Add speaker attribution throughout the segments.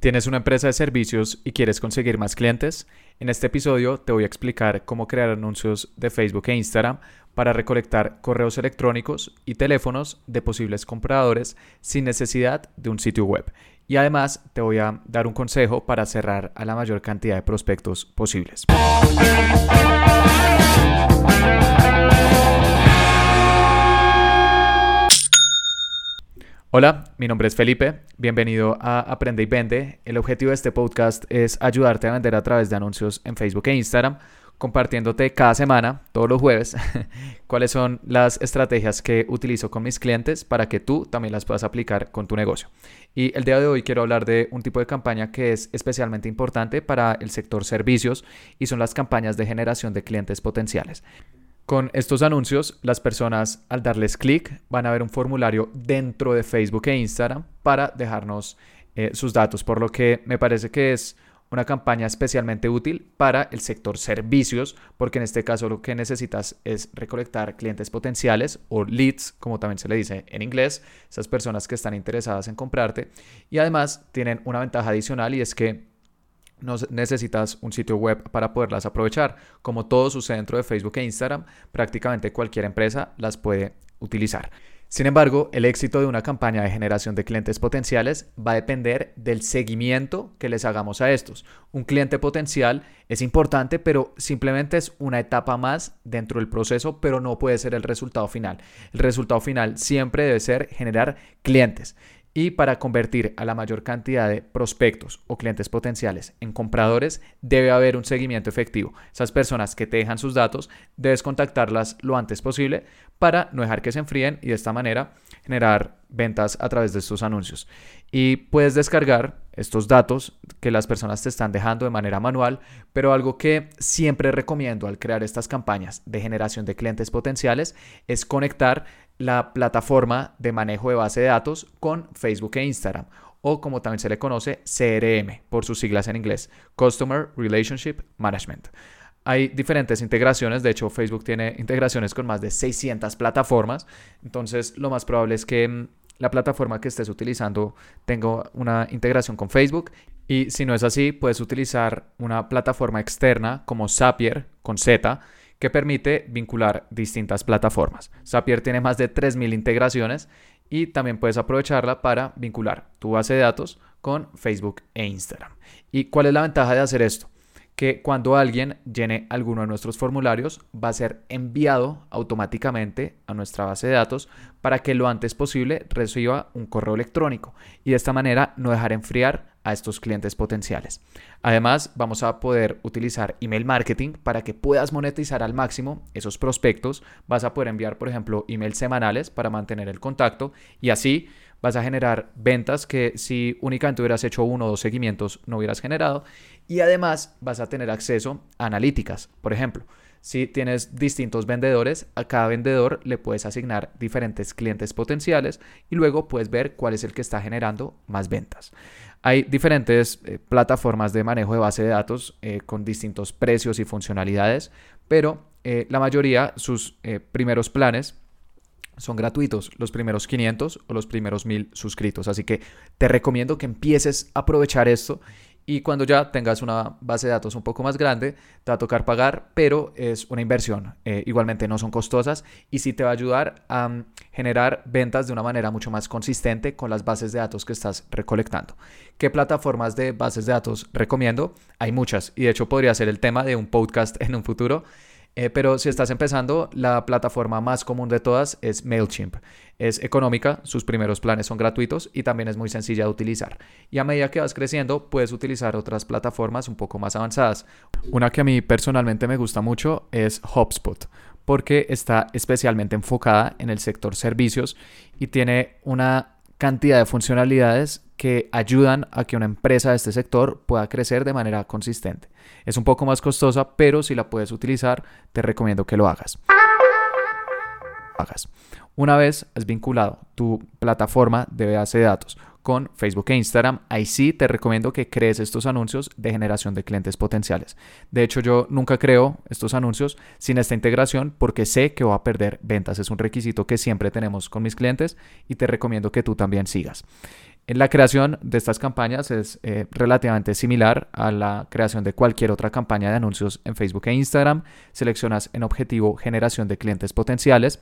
Speaker 1: ¿Tienes una empresa de servicios y quieres conseguir más clientes? En este episodio te voy a explicar cómo crear anuncios de Facebook e Instagram para recolectar correos electrónicos y teléfonos de posibles compradores sin necesidad de un sitio web. Y además te voy a dar un consejo para cerrar a la mayor cantidad de prospectos posibles. Hola, mi nombre es Felipe, bienvenido a Aprende y Vende. El objetivo de este podcast es ayudarte a vender a través de anuncios en Facebook e Instagram, compartiéndote cada semana, todos los jueves, cuáles son las estrategias que utilizo con mis clientes para que tú también las puedas aplicar con tu negocio. Y el día de hoy quiero hablar de un tipo de campaña que es especialmente importante para el sector servicios y son las campañas de generación de clientes potenciales. Con estos anuncios, las personas al darles clic van a ver un formulario dentro de Facebook e Instagram para dejarnos eh, sus datos, por lo que me parece que es una campaña especialmente útil para el sector servicios, porque en este caso lo que necesitas es recolectar clientes potenciales o leads, como también se le dice en inglés, esas personas que están interesadas en comprarte. Y además tienen una ventaja adicional y es que no necesitas un sitio web para poderlas aprovechar. Como todo sucede dentro de Facebook e Instagram, prácticamente cualquier empresa las puede utilizar. Sin embargo, el éxito de una campaña de generación de clientes potenciales va a depender del seguimiento que les hagamos a estos. Un cliente potencial es importante, pero simplemente es una etapa más dentro del proceso, pero no puede ser el resultado final. El resultado final siempre debe ser generar clientes. Y para convertir a la mayor cantidad de prospectos o clientes potenciales en compradores, debe haber un seguimiento efectivo. Esas personas que te dejan sus datos, debes contactarlas lo antes posible para no dejar que se enfríen y de esta manera generar ventas a través de estos anuncios. Y puedes descargar estos datos que las personas te están dejando de manera manual, pero algo que siempre recomiendo al crear estas campañas de generación de clientes potenciales es conectar la plataforma de manejo de base de datos con Facebook e Instagram o como también se le conoce CRM por sus siglas en inglés, Customer Relationship Management. Hay diferentes integraciones, de hecho Facebook tiene integraciones con más de 600 plataformas, entonces lo más probable es que mm, la plataforma que estés utilizando tenga una integración con Facebook y si no es así, puedes utilizar una plataforma externa como Zapier con Z que permite vincular distintas plataformas. Zapier tiene más de 3.000 integraciones y también puedes aprovecharla para vincular tu base de datos con Facebook e Instagram. ¿Y cuál es la ventaja de hacer esto? Que cuando alguien llene alguno de nuestros formularios va a ser enviado automáticamente a nuestra base de datos para que lo antes posible reciba un correo electrónico y de esta manera no dejar enfriar a estos clientes potenciales. Además, vamos a poder utilizar email marketing para que puedas monetizar al máximo esos prospectos. Vas a poder enviar, por ejemplo, emails semanales para mantener el contacto y así vas a generar ventas que si únicamente hubieras hecho uno o dos seguimientos no hubieras generado. Y además vas a tener acceso a analíticas. Por ejemplo, si tienes distintos vendedores, a cada vendedor le puedes asignar diferentes clientes potenciales y luego puedes ver cuál es el que está generando más ventas. Hay diferentes eh, plataformas de manejo de base de datos eh, con distintos precios y funcionalidades, pero eh, la mayoría, sus primeros planes son gratuitos, los primeros 500 o los primeros 1000 suscritos. Así que te recomiendo que empieces a aprovechar esto y cuando ya tengas una base de datos un poco más grande, te va a tocar pagar, pero es una inversión. Eh, igualmente no son costosas y sí te va a ayudar a mm, generar ventas de una manera mucho más consistente con las bases de datos que estás recolectando. ¿Qué plataformas de bases de datos recomiendo? Hay muchas y de hecho podría ser el tema de un podcast en un futuro. Eh, pero si estás empezando, la plataforma más común de todas es MailChimp. Es económica, sus primeros planes son gratuitos y también es muy sencilla de utilizar. Y a medida que vas creciendo, puedes utilizar otras plataformas un poco más avanzadas. Una que a mí personalmente me gusta mucho es HubSpot porque está especialmente enfocada en el sector servicios y tiene una cantidad de funcionalidades que ayudan a que una empresa de este sector pueda crecer de manera consistente. Es un poco más costosa, pero si la puedes utilizar, te recomiendo que lo hagas. Una vez has vinculado tu plataforma de base de datos con Facebook e Instagram, ahí sí te recomiendo que crees estos anuncios de generación de clientes potenciales. De hecho, yo nunca creo estos anuncios sin esta integración porque sé que voy a perder ventas. Es un requisito que siempre tenemos con mis clientes y te recomiendo que tú también sigas. La creación de estas campañas es eh, relativamente similar a la creación de cualquier otra campaña de anuncios en Facebook e Instagram. Seleccionas en objetivo generación de clientes potenciales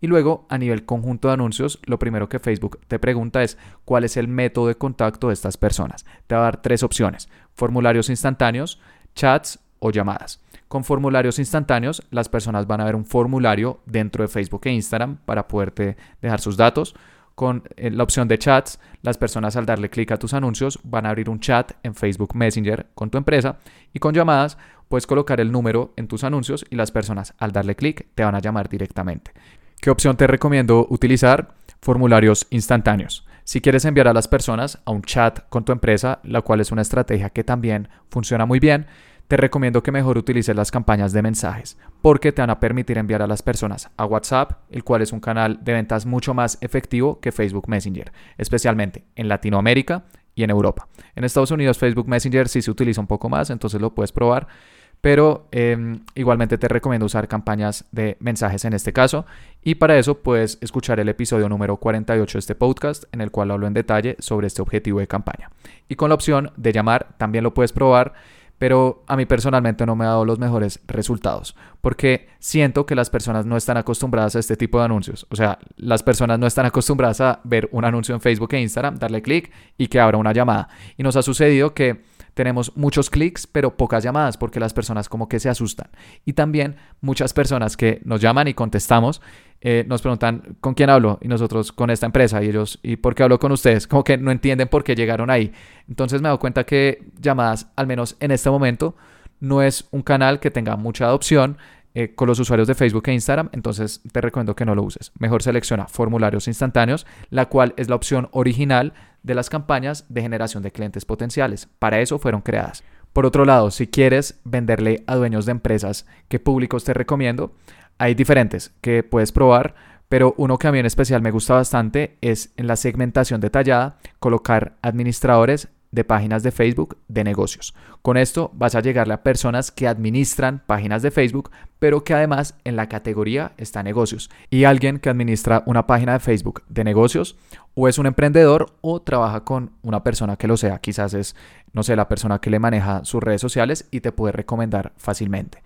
Speaker 1: y luego a nivel conjunto de anuncios, lo primero que Facebook te pregunta es cuál es el método de contacto de estas personas. Te va a dar tres opciones, formularios instantáneos, chats o llamadas. Con formularios instantáneos, las personas van a ver un formulario dentro de Facebook e Instagram para poderte dejar sus datos. Con eh, la opción de chats, las personas al darle clic a tus anuncios van a abrir un chat en Facebook Messenger con tu empresa y con llamadas puedes colocar el número en tus anuncios y las personas al darle clic te van a llamar directamente. ¿Qué opción te recomiendo utilizar? Formularios instantáneos. Si quieres enviar a las personas a un chat con tu empresa, la cual es una estrategia que también funciona muy bien, te recomiendo que mejor utilices las campañas de mensajes, porque te van a permitir enviar a las personas a WhatsApp, el cual es un canal de ventas mucho más efectivo que Facebook Messenger, especialmente en Latinoamérica y en Europa. En Estados Unidos Facebook Messenger sí se utiliza un poco más, entonces lo puedes probar, pero em, igualmente te recomiendo usar campañas de mensajes en este caso y para eso puedes escuchar el episodio número 48 de este podcast en el cual hablo en detalle sobre este objetivo de campaña. Y con la opción de llamar también lo puedes probar pero a mí personalmente no me ha dado los mejores resultados, porque siento que las personas no están acostumbradas a este tipo de anuncios. O sea, las personas no están acostumbradas a ver un anuncio en Facebook e Instagram, darle clic y que abra una llamada. Y nos ha sucedido que tenemos muchos clics, pero pocas llamadas, porque las personas como que se asustan. Y también muchas personas que nos llaman y contestamos, eh, nos preguntan con quién hablo y nosotros con esta empresa y ellos, ¿y por qué hablo con ustedes? Como que no entienden por qué llegaron ahí. Entonces me doy cuenta que llamadas, al menos en este momento, no es un canal que tenga mucha adopción. Eh, con los usuarios de Facebook e Instagram, entonces te recomiendo que no lo uses. Mejor selecciona formularios instantáneos, la cual es la opción original de las campañas de generación de clientes potenciales. Para eso fueron creadas. Por otro lado, si quieres venderle a dueños de empresas, ¿qué públicos te recomiendo? Hay diferentes que puedes probar, pero uno que a mí en especial me gusta bastante es en la segmentación detallada colocar administradores de páginas de Facebook de negocios. Con esto vas a llegarle a personas que administran páginas de Facebook, pero que además en la categoría está negocios. Y alguien que administra una página de Facebook de negocios o es un emprendedor o trabaja con una persona que lo sea. Quizás es, no sé, la persona que le maneja sus redes sociales y te puede recomendar fácilmente.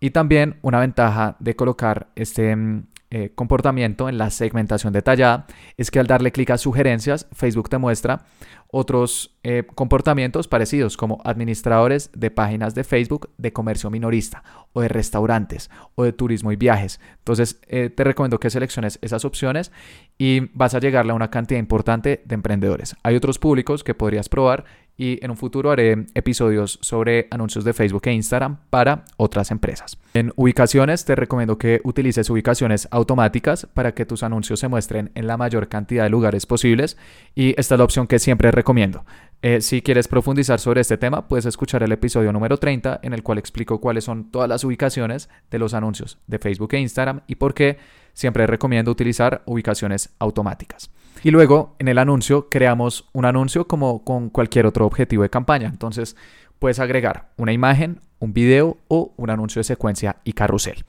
Speaker 1: Y también una ventaja de colocar este mm, eh, comportamiento en la segmentación detallada es que al darle clic a sugerencias, Facebook te muestra otros eh, comportamientos parecidos como administradores de páginas de Facebook de comercio minorista o de restaurantes o de turismo y viajes. Entonces eh, te recomiendo que selecciones esas opciones y vas a llegarle a una cantidad importante de emprendedores. Hay otros públicos que podrías probar y en un futuro haré episodios sobre anuncios de Facebook e Instagram para otras empresas. En ubicaciones te recomiendo que utilices ubicaciones automáticas para que tus anuncios se muestren en la mayor cantidad de lugares posibles y esta es la opción que siempre recomiendo. Eh, si quieres profundizar sobre este tema, puedes escuchar el episodio número 30 en el cual explico cuáles son todas las ubicaciones de los anuncios de Facebook e Instagram y por qué siempre recomiendo utilizar ubicaciones automáticas. Y luego en el anuncio creamos un anuncio como con cualquier otro objetivo de campaña. Entonces puedes agregar una imagen, un video o un anuncio de secuencia y carrusel.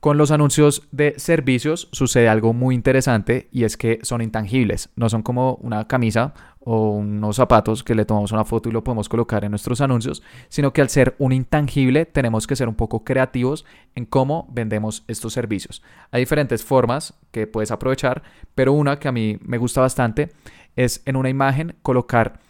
Speaker 1: Con los anuncios de servicios sucede algo muy interesante y es que son intangibles, no son como una camisa o unos zapatos que le tomamos una foto y lo podemos colocar en nuestros anuncios, sino que al ser un intangible tenemos que ser un poco creativos en cómo vendemos estos servicios. Hay diferentes formas que puedes aprovechar, pero una que a mí me gusta bastante es en una imagen colocar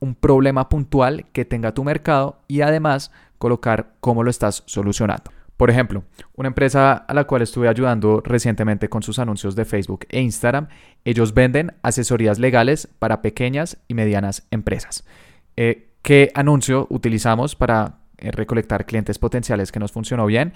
Speaker 1: un problema puntual que tenga tu mercado y además colocar cómo lo estás solucionando. Por ejemplo, una empresa a la cual estuve ayudando recientemente con sus anuncios de Facebook e Instagram, ellos venden asesorías legales para pequeñas y medianas empresas. Eh, ¿Qué anuncio utilizamos para eh, recolectar clientes potenciales que nos funcionó bien?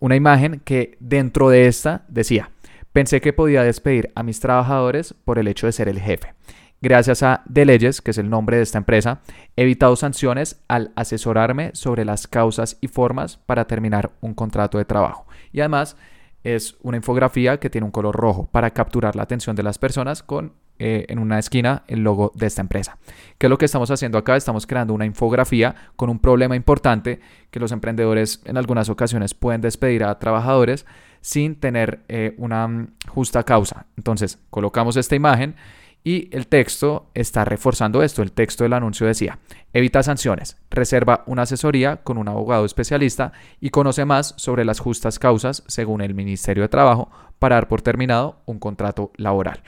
Speaker 1: Una imagen que dentro de esta decía, pensé que podía despedir a mis trabajadores por el hecho de ser el jefe. Gracias a De Leyes, que es el nombre de esta empresa, he evitado sanciones al asesorarme sobre las causas y formas para terminar un contrato de trabajo. Y además es una infografía que tiene un color rojo para capturar la atención de las personas con eh, en una esquina el logo de esta empresa. ¿Qué es lo que estamos haciendo acá? Estamos creando una infografía con un problema importante que los emprendedores en algunas ocasiones pueden despedir a trabajadores sin tener eh, una mm, justa causa. Entonces colocamos esta imagen Y el texto está reforzando esto. El texto del anuncio decía, evita sanciones, reserva una asesoría con un abogado especialista y conoce más sobre las justas causas según el Ministerio de Trabajo para dar por terminado un contrato laboral.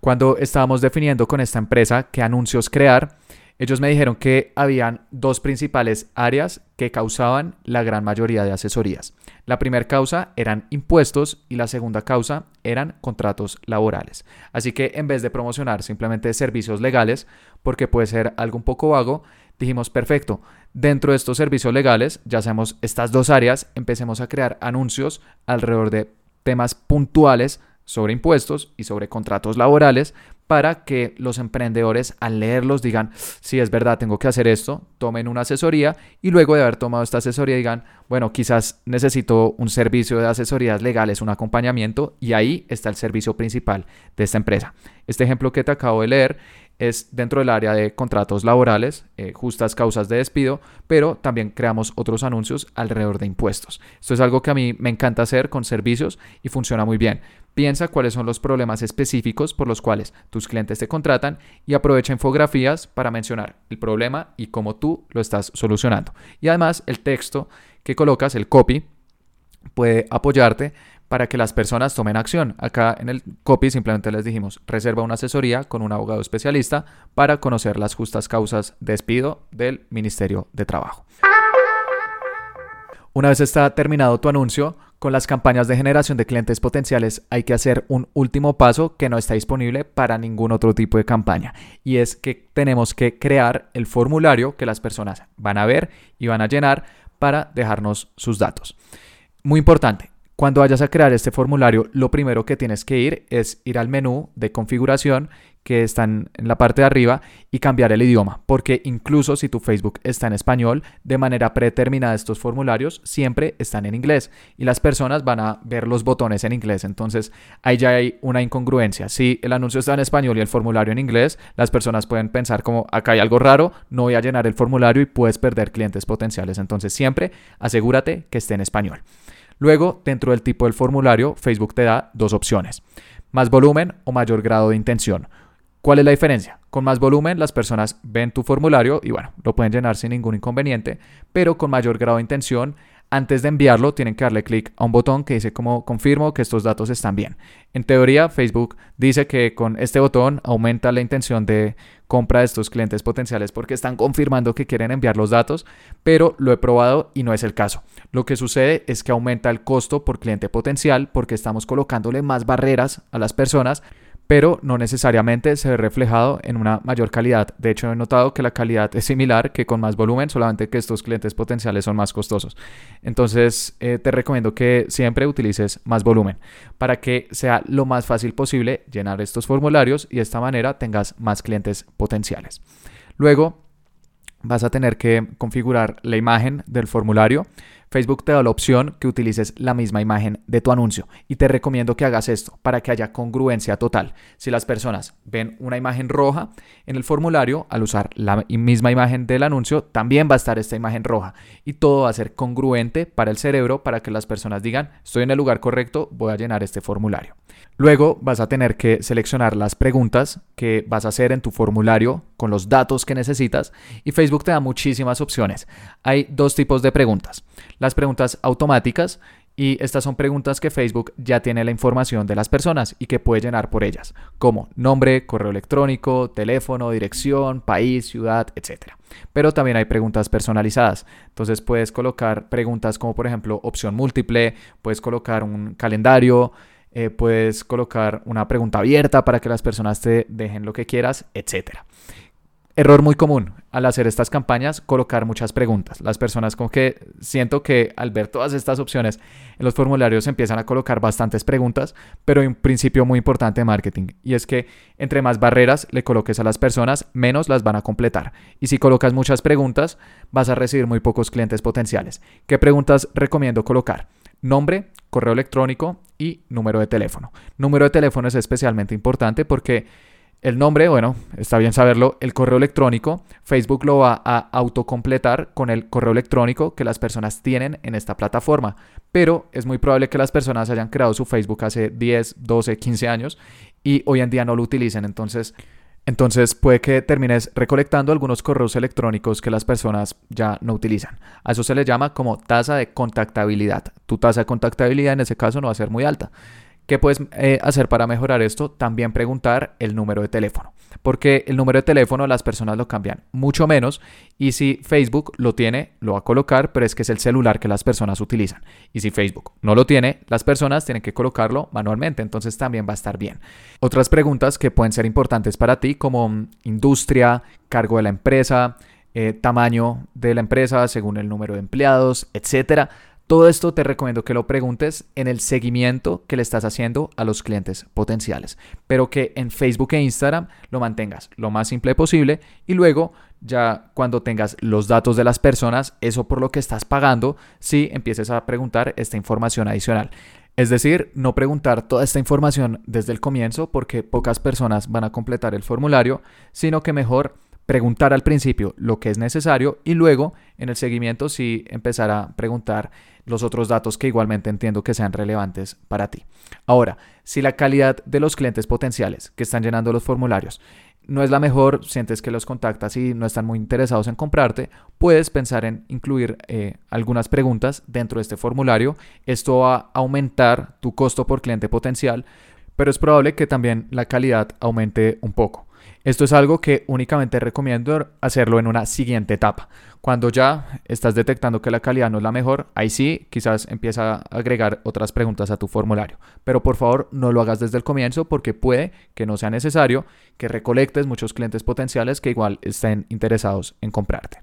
Speaker 1: Cuando estábamos definiendo con esta empresa qué anuncios crear, ellos me dijeron que habían dos principales áreas que causaban la gran mayoría de asesorías. La primera causa eran impuestos y la segunda causa eran contratos laborales. Así que en vez de promocionar simplemente servicios legales, porque puede ser algo un poco vago, dijimos, perfecto, dentro de estos servicios legales, ya sabemos estas dos áreas, empecemos a crear anuncios alrededor de temas puntuales sobre impuestos y sobre contratos laborales para que los emprendedores al leerlos digan, si es verdad, tengo que hacer esto, tomen una asesoría y luego de haber tomado esta asesoría digan, bueno, quizás necesito un servicio de asesorías legales, un acompañamiento y ahí está el servicio principal de esta empresa. Este ejemplo que te acabo de leer es dentro del área de contratos laborales, eh, justas causas de despido, pero también creamos otros anuncios alrededor de impuestos. Esto es algo que a mí me encanta hacer con servicios y funciona muy bien. Piensa cuáles son los problemas específicos por los cuales tus clientes te contratan y aprovecha infografías para mencionar el problema y cómo tú lo estás solucionando. Y además el texto que colocas, el copy, puede apoyarte para que las personas tomen acción. Acá en el copy simplemente les dijimos, reserva una asesoría con un abogado especialista para conocer las justas causas de despido del Ministerio de Trabajo. Una vez está terminado tu anuncio, con las campañas de generación de clientes potenciales hay que hacer un último paso que no está disponible para ningún otro tipo de campaña y es que tenemos que crear el formulario que las personas van a ver y van a llenar para dejarnos sus datos. Muy importante, cuando vayas a crear este formulario, lo primero que tienes que ir es ir al menú de configuración que está en la parte de arriba y cambiar el idioma, porque incluso si tu Facebook está en español, de manera predeterminada estos formularios siempre están en inglés y las personas van a ver los botones en inglés, entonces ahí ya hay una incongruencia. Si el anuncio está en español y el formulario en inglés, las personas pueden pensar como acá hay algo raro, no voy a llenar el formulario y puedes perder clientes potenciales, entonces siempre asegúrate que esté en español. Luego, dentro del tipo del formulario, Facebook te da dos opciones, más volumen o mayor grado de intención. ¿Cuál es la diferencia? Con más volumen las personas ven tu formulario y bueno, lo pueden llenar sin ningún inconveniente, pero con mayor grado de intención antes de enviarlo tienen que darle clic a un botón que dice como confirmo que estos datos están bien. En teoría, Facebook dice que con este botón aumenta la intención de compra de estos clientes potenciales porque están confirmando que quieren enviar los datos, pero lo he probado y no es el caso. Lo que sucede es que aumenta el costo por cliente potencial porque estamos colocándole más barreras a las personas pero no necesariamente se ve reflejado en una mayor calidad. De hecho, he notado que la calidad es similar que con más volumen, solamente que estos clientes potenciales son más costosos. Entonces, eh, te recomiendo que siempre utilices más volumen para que sea lo más fácil posible llenar estos formularios y de esta manera tengas más clientes potenciales. Luego, vas a tener que configurar la imagen del formulario. Facebook te da la opción que utilices la misma imagen de tu anuncio y te recomiendo que hagas esto para que haya congruencia total. Si las personas ven una imagen roja en el formulario, al usar la misma imagen del anuncio, también va a estar esta imagen roja y todo va a ser congruente para el cerebro para que las personas digan, estoy en el lugar correcto, voy a llenar este formulario. Luego vas a tener que seleccionar las preguntas que vas a hacer en tu formulario con los datos que necesitas y Facebook te da muchísimas opciones. Hay dos tipos de preguntas. Las preguntas automáticas y estas son preguntas que Facebook ya tiene la información de las personas y que puede llenar por ellas, como nombre, correo electrónico, teléfono, dirección, país, ciudad, etc. Pero también hay preguntas personalizadas. Entonces puedes colocar preguntas como por ejemplo opción múltiple, puedes colocar un calendario, eh, puedes colocar una pregunta abierta para que las personas te dejen lo que quieras, etc. Error muy común al hacer estas campañas, colocar muchas preguntas. Las personas como que siento que al ver todas estas opciones en los formularios empiezan a colocar bastantes preguntas, pero hay un principio muy importante de marketing y es que entre más barreras le coloques a las personas, menos las van a completar. Y si colocas muchas preguntas, vas a recibir muy pocos clientes potenciales. ¿Qué preguntas recomiendo colocar? Nombre, correo electrónico y número de teléfono. Número de teléfono es especialmente importante porque el nombre, bueno, está bien saberlo, el correo electrónico, Facebook lo va a autocompletar con el correo electrónico que las personas tienen en esta plataforma, pero es muy probable que las personas hayan creado su Facebook hace 10, 12, 15 años y hoy en día no lo utilicen, entonces Entonces puede que termines recolectando algunos correos electrónicos que las personas ya no utilizan. A eso se le llama como tasa de contactabilidad. Tu tasa de contactabilidad en ese caso no va a ser muy alta. ¿Qué puedes eh, hacer para mejorar esto? También preguntar el número de teléfono. Porque el número de teléfono las personas lo cambian mucho menos y si Facebook lo tiene, lo va a colocar, pero es que es el celular que las personas utilizan. Y si Facebook no lo tiene, las personas tienen que colocarlo manualmente, entonces también va a estar bien. Otras preguntas que pueden ser importantes para ti como mm, industria, cargo de la empresa, eh, tamaño de la empresa según el número de empleados, etcétera todo esto te recomiendo que lo preguntes en el seguimiento que le estás haciendo a los clientes potenciales, pero que en Facebook e Instagram lo mantengas lo más simple posible y luego ya cuando tengas los datos de las personas, eso por lo que estás pagando, sí empieces a preguntar esta información adicional. Es decir, no preguntar toda esta información desde el comienzo porque pocas personas van a completar el formulario, sino que mejor preguntar al principio lo que es necesario y luego en el seguimiento sí empezar a preguntar los otros datos que igualmente entiendo que sean relevantes para ti. Ahora, si la calidad de los clientes potenciales que están llenando los formularios no es la mejor, sientes que los contactas y no están muy interesados en comprarte, puedes pensar en incluir eh, algunas preguntas dentro de este formulario. Esto va a aumentar tu costo por cliente potencial, pero es probable que también la calidad aumente un poco. Esto es algo que únicamente recomiendo hacerlo en una siguiente etapa. Cuando ya estás detectando que la calidad no es la mejor, ahí sí quizás empieza a agregar otras preguntas a tu formulario. Pero por favor no lo hagas desde el comienzo porque puede que no sea necesario que recolectes muchos clientes potenciales que igual estén interesados en comprarte.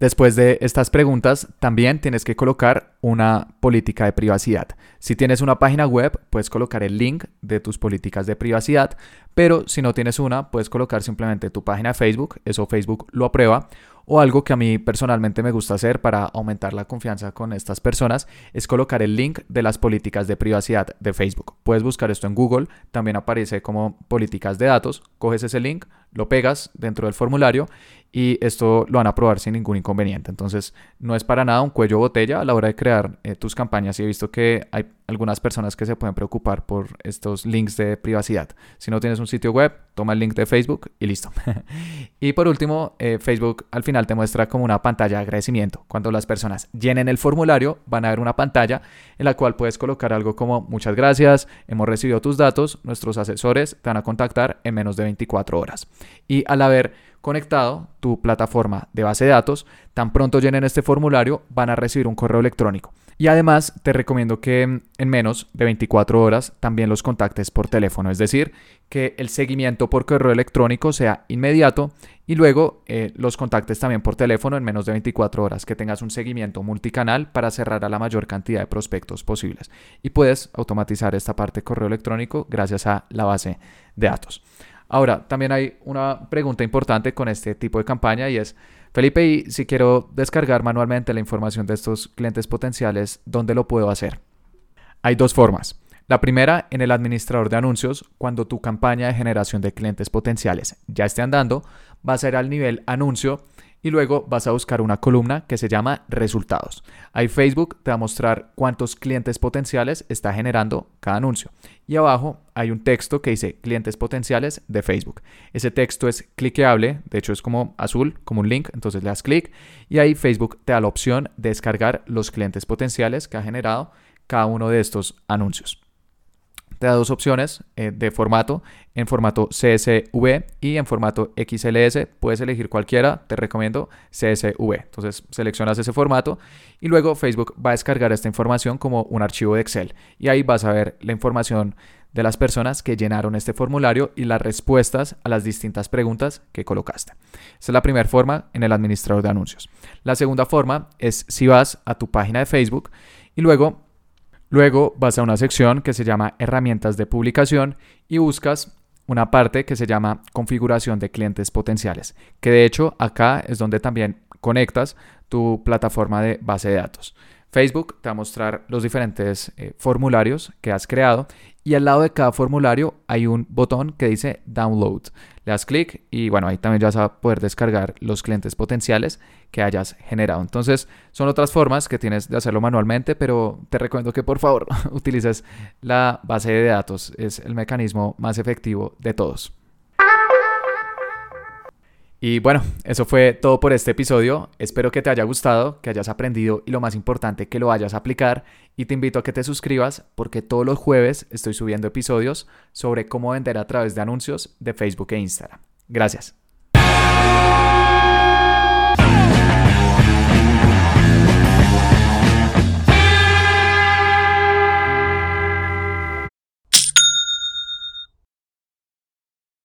Speaker 1: Después de estas preguntas, también tienes que colocar una política de privacidad. Si tienes una página web, puedes colocar el link de tus políticas de privacidad, pero si no tienes una, puedes colocar simplemente tu página de Facebook, eso Facebook lo aprueba, o algo que a mí personalmente me gusta hacer para aumentar la confianza con estas personas es colocar el link de las políticas de privacidad de Facebook. Puedes buscar esto en Google, también aparece como políticas de datos, coges ese link, lo pegas dentro del formulario y esto lo van a probar sin ningún inconveniente. Entonces, no es para nada un cuello botella a la hora de crear eh, tus campañas y he visto que hay algunas personas que se pueden preocupar por estos links de privacidad. Si no tienes un sitio web, toma el link de Facebook y listo. y por último, eh, Facebook al final te muestra como una pantalla de agradecimiento. Cuando las personas llenen el formulario, van a ver una pantalla en la cual puedes colocar algo como muchas gracias, hemos recibido tus datos, nuestros asesores te van a contactar en menos de 24 horas. Y al haber conectado tu plataforma de base de datos, tan pronto llenen este formulario van a recibir un correo electrónico. Y además te recomiendo que en menos de 24 horas también los contactes por teléfono, es decir, que el seguimiento por correo electrónico sea inmediato y luego eh, los contactes también por teléfono en menos de 24 horas, que tengas un seguimiento multicanal para cerrar a la mayor cantidad de prospectos posibles. Y puedes automatizar esta parte de correo electrónico gracias a la base de datos. Ahora, también hay una pregunta importante con este tipo de campaña y es, Felipe, y si quiero descargar manualmente la información de estos clientes potenciales, ¿dónde lo puedo hacer? Hay dos formas. La primera, en el administrador de anuncios, cuando tu campaña de generación de clientes potenciales ya esté andando, va a ser al nivel anuncio y luego vas a buscar una columna que se llama resultados. Ahí Facebook te va a mostrar cuántos clientes potenciales está generando cada anuncio. Y abajo hay un texto que dice clientes potenciales de Facebook. Ese texto es cliqueable, de hecho es como azul, como un link, entonces le das clic y ahí Facebook te da la opción de descargar los clientes potenciales que ha generado cada uno de estos anuncios te da dos opciones eh, de formato, en formato CSV y en formato XLS. Puedes elegir cualquiera, te recomiendo CSV. Entonces seleccionas ese formato y luego Facebook va a descargar esta información como un archivo de Excel. Y ahí vas a ver la información de las personas que llenaron este formulario y las respuestas a las distintas preguntas que colocaste. Esa es la primera forma en el administrador de anuncios. La segunda forma es si vas a tu página de Facebook y luego Luego vas a una sección que se llama herramientas de publicación y buscas una parte que se llama configuración de clientes potenciales, que de hecho acá es donde también conectas tu plataforma de base de datos. Facebook te va a mostrar los diferentes eh, formularios que has creado y al lado de cada formulario hay un botón que dice Download. Le das clic y bueno, ahí también ya vas a poder descargar los clientes potenciales que hayas generado. Entonces, son otras formas que tienes de hacerlo manualmente, pero te recomiendo que por favor utilices la base de datos. Es el mecanismo más efectivo de todos. Y bueno, eso fue todo por este episodio. Espero que te haya gustado, que hayas aprendido y lo más importante, que lo vayas a aplicar. Y te invito a que te suscribas porque todos los jueves estoy subiendo episodios sobre cómo vender a través de anuncios de Facebook e Instagram. Gracias.